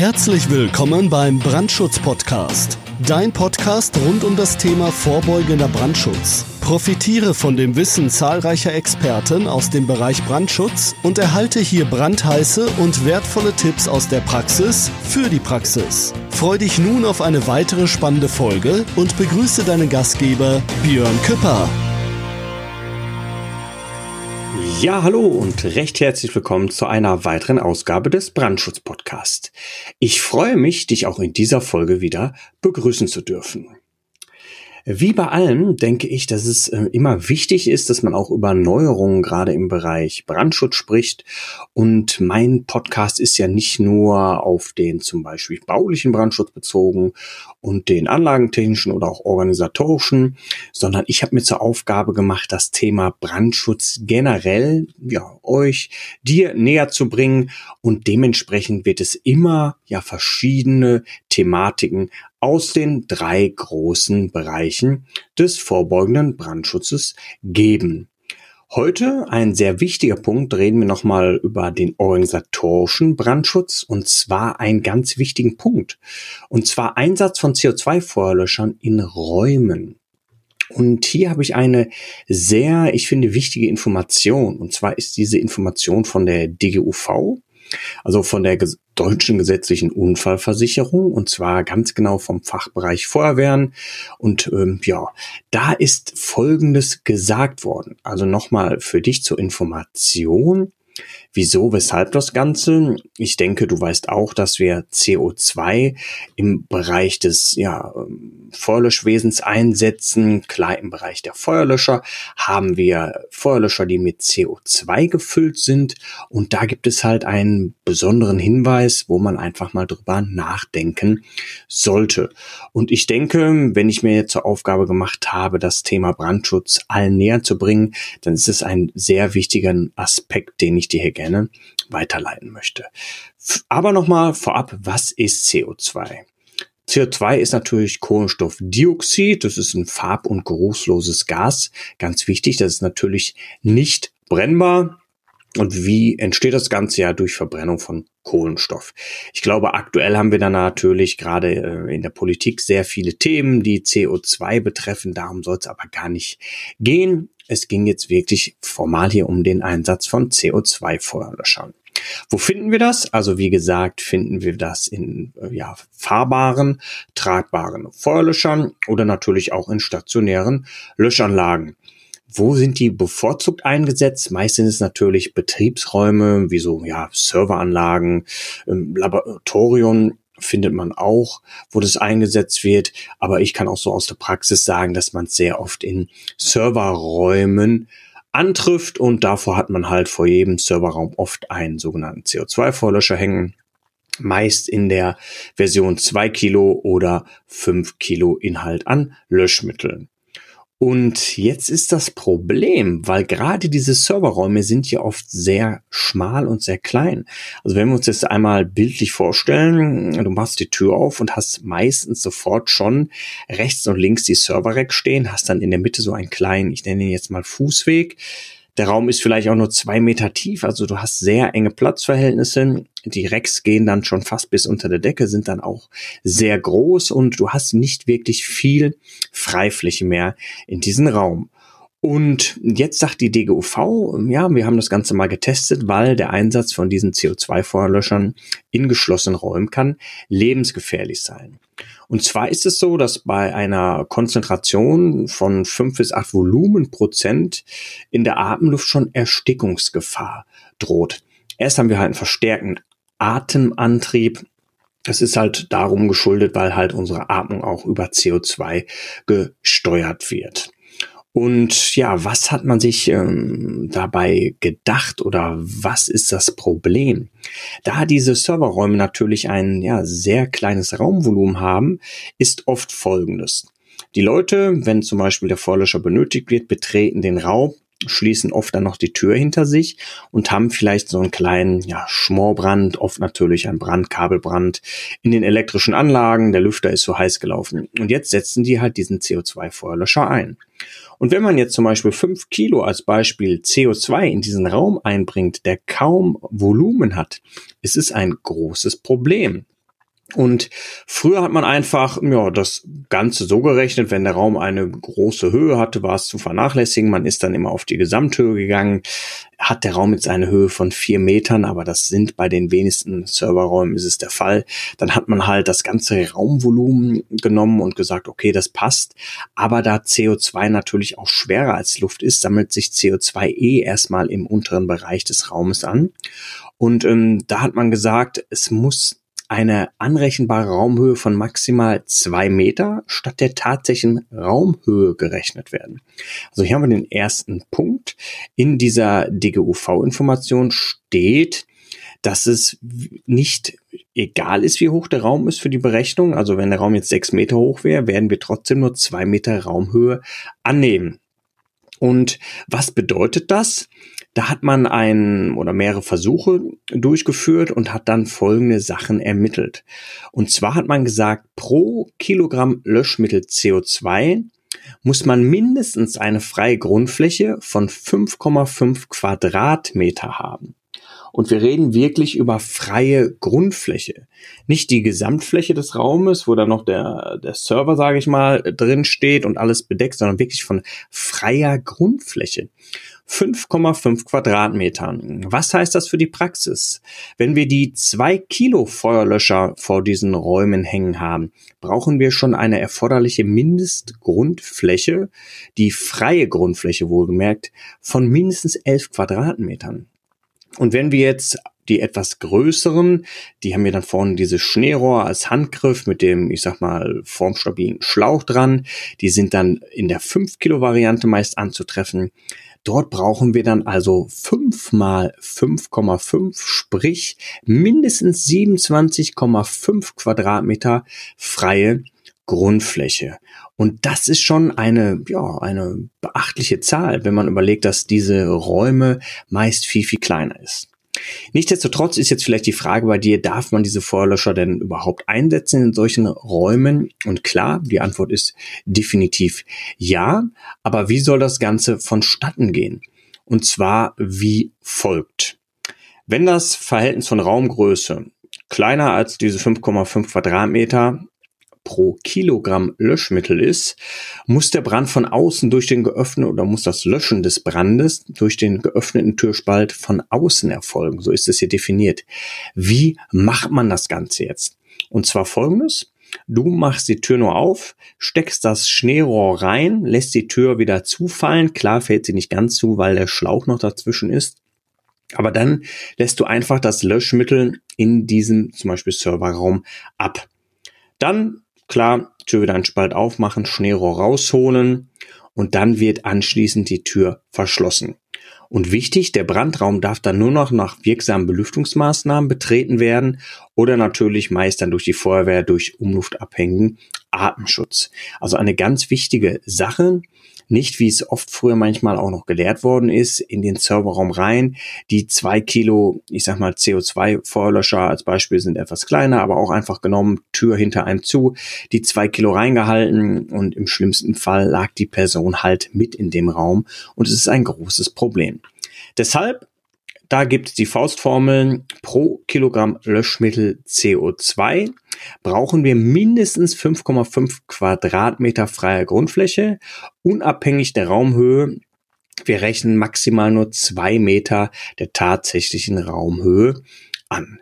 Herzlich willkommen beim Brandschutz-Podcast. Dein Podcast rund um das Thema vorbeugender Brandschutz. Profitiere von dem Wissen zahlreicher Experten aus dem Bereich Brandschutz und erhalte hier brandheiße und wertvolle Tipps aus der Praxis für die Praxis. Freu dich nun auf eine weitere spannende Folge und begrüße deinen Gastgeber Björn Küpper. Ja, hallo und recht herzlich willkommen zu einer weiteren Ausgabe des Brandschutz Podcast. Ich freue mich, dich auch in dieser Folge wieder begrüßen zu dürfen. Wie bei allem denke ich, dass es äh, immer wichtig ist, dass man auch über Neuerungen gerade im Bereich Brandschutz spricht. Und mein Podcast ist ja nicht nur auf den zum Beispiel baulichen Brandschutz bezogen und den anlagentechnischen oder auch organisatorischen, sondern ich habe mir zur Aufgabe gemacht, das Thema Brandschutz generell, ja, euch, dir näher zu bringen. Und dementsprechend wird es immer, ja, verschiedene Thematiken aus den drei großen Bereichen des vorbeugenden Brandschutzes geben. Heute ein sehr wichtiger Punkt, reden wir nochmal über den organisatorischen Brandschutz und zwar einen ganz wichtigen Punkt. Und zwar Einsatz von CO2-Feuerlöschern in Räumen. Und hier habe ich eine sehr, ich finde, wichtige Information. Und zwar ist diese Information von der DGUV, also von der deutschen gesetzlichen Unfallversicherung und zwar ganz genau vom Fachbereich Feuerwehren. Und ähm, ja, da ist Folgendes gesagt worden. Also nochmal für dich zur Information. Wieso, weshalb das Ganze? Ich denke, du weißt auch, dass wir CO2 im Bereich des ja, Feuerlöschwesens einsetzen. Klar, im Bereich der Feuerlöscher haben wir Feuerlöscher, die mit CO2 gefüllt sind. Und da gibt es halt einen besonderen Hinweis, wo man einfach mal drüber nachdenken sollte. Und ich denke, wenn ich mir jetzt zur Aufgabe gemacht habe, das Thema Brandschutz allen näher zu bringen, dann ist es ein sehr wichtiger Aspekt, den ich dir hier gerne weiterleiten möchte. Aber nochmal vorab, was ist CO2? CO2 ist natürlich Kohlenstoffdioxid. Das ist ein farb- und geruchsloses Gas. Ganz wichtig, das ist natürlich nicht brennbar. Und wie entsteht das Ganze ja durch Verbrennung von Kohlenstoff? Ich glaube, aktuell haben wir da natürlich gerade äh, in der Politik sehr viele Themen, die CO2 betreffen. Darum soll es aber gar nicht gehen. Es ging jetzt wirklich formal hier um den Einsatz von CO2-Feuerlöschern. Wo finden wir das? Also wie gesagt, finden wir das in äh, ja, fahrbaren, tragbaren Feuerlöschern oder natürlich auch in stationären Löschanlagen. Wo sind die bevorzugt eingesetzt? Meist sind es natürlich Betriebsräume, wie so ja, Serveranlagen, Laboratorien findet man auch, wo das eingesetzt wird. Aber ich kann auch so aus der Praxis sagen, dass man es sehr oft in Serverräumen antrifft und davor hat man halt vor jedem Serverraum oft einen sogenannten CO2-Vorlöscher hängen. Meist in der Version 2 Kilo oder 5 Kilo Inhalt an Löschmitteln. Und jetzt ist das Problem, weil gerade diese Serverräume sind ja oft sehr schmal und sehr klein. Also wenn wir uns das einmal bildlich vorstellen, du machst die Tür auf und hast meistens sofort schon rechts und links die Serverrack stehen, hast dann in der Mitte so einen kleinen, ich nenne ihn jetzt mal Fußweg, der Raum ist vielleicht auch nur zwei Meter tief, also du hast sehr enge Platzverhältnisse. Die Racks gehen dann schon fast bis unter der Decke, sind dann auch sehr groß und du hast nicht wirklich viel Freifläche mehr in diesem Raum. Und jetzt sagt die DGUV, ja, wir haben das Ganze mal getestet, weil der Einsatz von diesen CO2-Feuerlöschern in geschlossenen Räumen kann lebensgefährlich sein. Und zwar ist es so, dass bei einer Konzentration von fünf bis acht Volumenprozent in der Atemluft schon Erstickungsgefahr droht. Erst haben wir halt einen verstärkten Atemantrieb. Das ist halt darum geschuldet, weil halt unsere Atmung auch über CO2 gesteuert wird. Und ja, was hat man sich ähm, dabei gedacht oder was ist das Problem? Da diese Serverräume natürlich ein ja, sehr kleines Raumvolumen haben, ist oft Folgendes. Die Leute, wenn zum Beispiel der Vorlöscher benötigt wird, betreten den Raum, schließen oft dann noch die Tür hinter sich und haben vielleicht so einen kleinen ja, Schmorbrand, oft natürlich ein Brandkabelbrand in den elektrischen Anlagen, der Lüfter ist so heiß gelaufen. Und jetzt setzen die halt diesen CO2-Feuerlöscher ein. Und wenn man jetzt zum Beispiel fünf Kilo als Beispiel CO2 in diesen Raum einbringt, der kaum Volumen hat, ist es ein großes Problem. Und früher hat man einfach ja, das Ganze so gerechnet, wenn der Raum eine große Höhe hatte, war es zu vernachlässigen. Man ist dann immer auf die Gesamthöhe gegangen. Hat der Raum jetzt eine Höhe von vier Metern, aber das sind bei den wenigsten Serverräumen ist es der Fall. Dann hat man halt das ganze Raumvolumen genommen und gesagt, okay, das passt. Aber da CO2 natürlich auch schwerer als Luft ist, sammelt sich CO2 eh erstmal im unteren Bereich des Raumes an. Und ähm, da hat man gesagt, es muss eine anrechenbare Raumhöhe von maximal zwei Meter statt der tatsächlichen Raumhöhe gerechnet werden. Also hier haben wir den ersten Punkt. In dieser DGUV-Information steht, dass es nicht egal ist, wie hoch der Raum ist für die Berechnung. Also wenn der Raum jetzt sechs Meter hoch wäre, werden wir trotzdem nur zwei Meter Raumhöhe annehmen. Und was bedeutet das? Da hat man ein oder mehrere Versuche durchgeführt und hat dann folgende Sachen ermittelt. Und zwar hat man gesagt, pro Kilogramm Löschmittel CO2 muss man mindestens eine freie Grundfläche von 5,5 Quadratmeter haben. Und wir reden wirklich über freie Grundfläche. Nicht die Gesamtfläche des Raumes, wo da noch der, der Server, sage ich mal, drin steht und alles bedeckt, sondern wirklich von freier Grundfläche. 5,5 Quadratmetern. Was heißt das für die Praxis? Wenn wir die zwei Kilo Feuerlöscher vor diesen Räumen hängen haben, brauchen wir schon eine erforderliche Mindestgrundfläche, die freie Grundfläche wohlgemerkt, von mindestens 11 Quadratmetern. Und wenn wir jetzt die etwas größeren, die haben wir dann vorne diese Schneerohr als Handgriff mit dem, ich sag mal, formstabilen Schlauch dran. Die sind dann in der 5 Kilo Variante meist anzutreffen. Dort brauchen wir dann also 5 mal 5,5, sprich mindestens 27,5 Quadratmeter freie Grundfläche. Und das ist schon eine, ja, eine beachtliche Zahl, wenn man überlegt, dass diese Räume meist viel, viel kleiner ist. Nichtsdestotrotz ist jetzt vielleicht die Frage bei dir, darf man diese Feuerlöscher denn überhaupt einsetzen in solchen Räumen? Und klar, die Antwort ist definitiv ja. Aber wie soll das Ganze vonstatten gehen? Und zwar wie folgt. Wenn das Verhältnis von Raumgröße kleiner als diese 5,5 Quadratmeter pro Kilogramm Löschmittel ist, muss der Brand von außen durch den geöffneten oder muss das Löschen des Brandes durch den geöffneten Türspalt von außen erfolgen. So ist es hier definiert. Wie macht man das Ganze jetzt? Und zwar folgendes. Du machst die Tür nur auf, steckst das Schneerohr rein, lässt die Tür wieder zufallen. Klar fällt sie nicht ganz zu, weil der Schlauch noch dazwischen ist. Aber dann lässt du einfach das Löschmittel in diesem zum Beispiel Serverraum ab. Dann Klar, Tür wieder einen Spalt aufmachen, Schneerohr rausholen und dann wird anschließend die Tür verschlossen. Und wichtig, der Brandraum darf dann nur noch nach wirksamen Belüftungsmaßnahmen betreten werden oder natürlich meist dann durch die Feuerwehr durch umluftabhängigen Atemschutz. Also eine ganz wichtige Sache nicht, wie es oft früher manchmal auch noch gelehrt worden ist, in den Serverraum rein. Die zwei Kilo, ich sag mal CO2-Feuerlöscher als Beispiel sind etwas kleiner, aber auch einfach genommen, Tür hinter einem zu, die zwei Kilo reingehalten und im schlimmsten Fall lag die Person halt mit in dem Raum und es ist ein großes Problem. Deshalb da gibt es die Faustformeln pro Kilogramm Löschmittel CO2 brauchen wir mindestens 5,5 Quadratmeter freier Grundfläche, unabhängig der Raumhöhe. Wir rechnen maximal nur zwei Meter der tatsächlichen Raumhöhe an.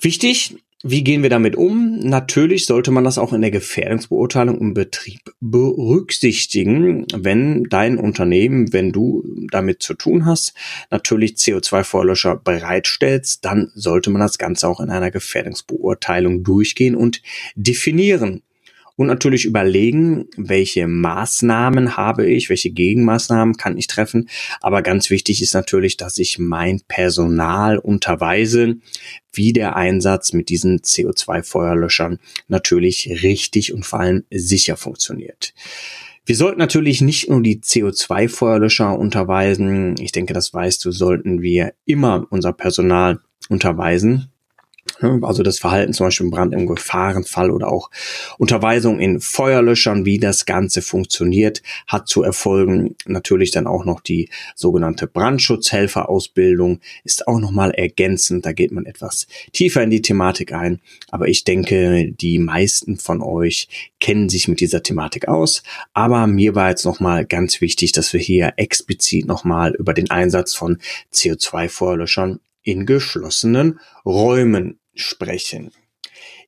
Wichtig, wie gehen wir damit um? Natürlich sollte man das auch in der Gefährdungsbeurteilung im Betrieb berücksichtigen, wenn dein Unternehmen, wenn du damit zu tun hast, natürlich CO2-Vorlöscher bereitstellst, dann sollte man das Ganze auch in einer Gefährdungsbeurteilung durchgehen und definieren und natürlich überlegen, welche Maßnahmen habe ich, welche Gegenmaßnahmen kann ich treffen. Aber ganz wichtig ist natürlich, dass ich mein Personal unterweise, wie der Einsatz mit diesen CO2-Feuerlöschern natürlich richtig und vor allem sicher funktioniert. Wir sollten natürlich nicht nur die CO2-Feuerlöscher unterweisen. Ich denke, das weißt du, sollten wir immer unser Personal unterweisen. Ne? Also das Verhalten zum Beispiel im Brand im Gefahrenfall oder auch Unterweisung in Feuerlöschern, wie das Ganze funktioniert, hat zu erfolgen. Natürlich dann auch noch die sogenannte Brandschutzhelferausbildung ist auch nochmal ergänzend. Da geht man etwas tiefer in die Thematik ein. Aber ich denke, die meisten von euch kennen sich mit dieser Thematik aus. Aber mir war jetzt nochmal ganz wichtig, dass wir hier explizit nochmal über den Einsatz von CO2-Feuerlöschern in geschlossenen Räumen sprechen.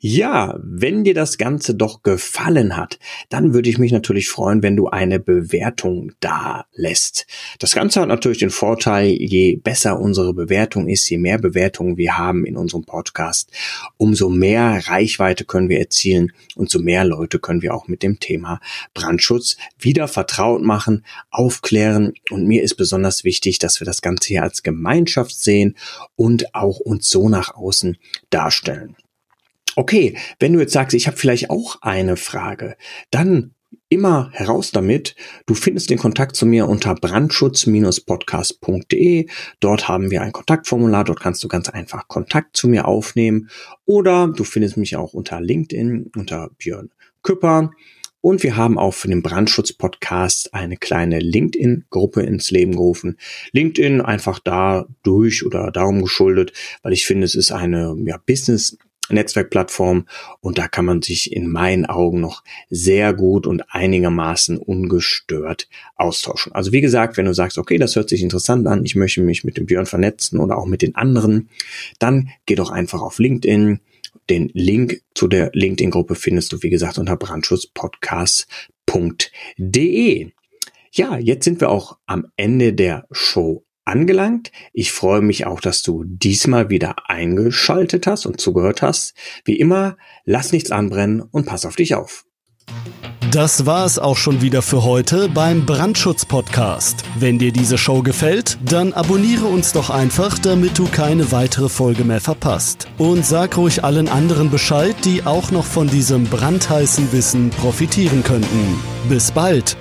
Ja, wenn dir das Ganze doch gefallen hat, dann würde ich mich natürlich freuen, wenn du eine Bewertung da lässt. Das Ganze hat natürlich den Vorteil, je besser unsere Bewertung ist, je mehr Bewertungen wir haben in unserem Podcast, umso mehr Reichweite können wir erzielen und so mehr Leute können wir auch mit dem Thema Brandschutz wieder vertraut machen, aufklären und mir ist besonders wichtig, dass wir das Ganze hier als Gemeinschaft sehen und auch uns so nach außen darstellen. Okay, wenn du jetzt sagst, ich habe vielleicht auch eine Frage, dann immer heraus damit. Du findest den Kontakt zu mir unter brandschutz-podcast.de. Dort haben wir ein Kontaktformular. Dort kannst du ganz einfach Kontakt zu mir aufnehmen. Oder du findest mich auch unter LinkedIn, unter Björn Küpper. Und wir haben auch für den Brandschutz-Podcast eine kleine LinkedIn-Gruppe ins Leben gerufen. LinkedIn einfach da durch oder darum geschuldet, weil ich finde, es ist eine ja, Business- Netzwerkplattform und da kann man sich in meinen Augen noch sehr gut und einigermaßen ungestört austauschen. Also wie gesagt, wenn du sagst, okay, das hört sich interessant an, ich möchte mich mit dem Björn vernetzen oder auch mit den anderen, dann geh doch einfach auf LinkedIn. Den Link zu der LinkedIn-Gruppe findest du, wie gesagt, unter brandschutzpodcast.de. Ja, jetzt sind wir auch am Ende der Show angelangt. Ich freue mich auch, dass du diesmal wieder eingeschaltet hast und zugehört hast. Wie immer, lass nichts anbrennen und pass auf dich auf. Das war es auch schon wieder für heute beim Brandschutz-Podcast. Wenn dir diese Show gefällt, dann abonniere uns doch einfach, damit du keine weitere Folge mehr verpasst. Und sag ruhig allen anderen Bescheid, die auch noch von diesem brandheißen Wissen profitieren könnten. Bis bald!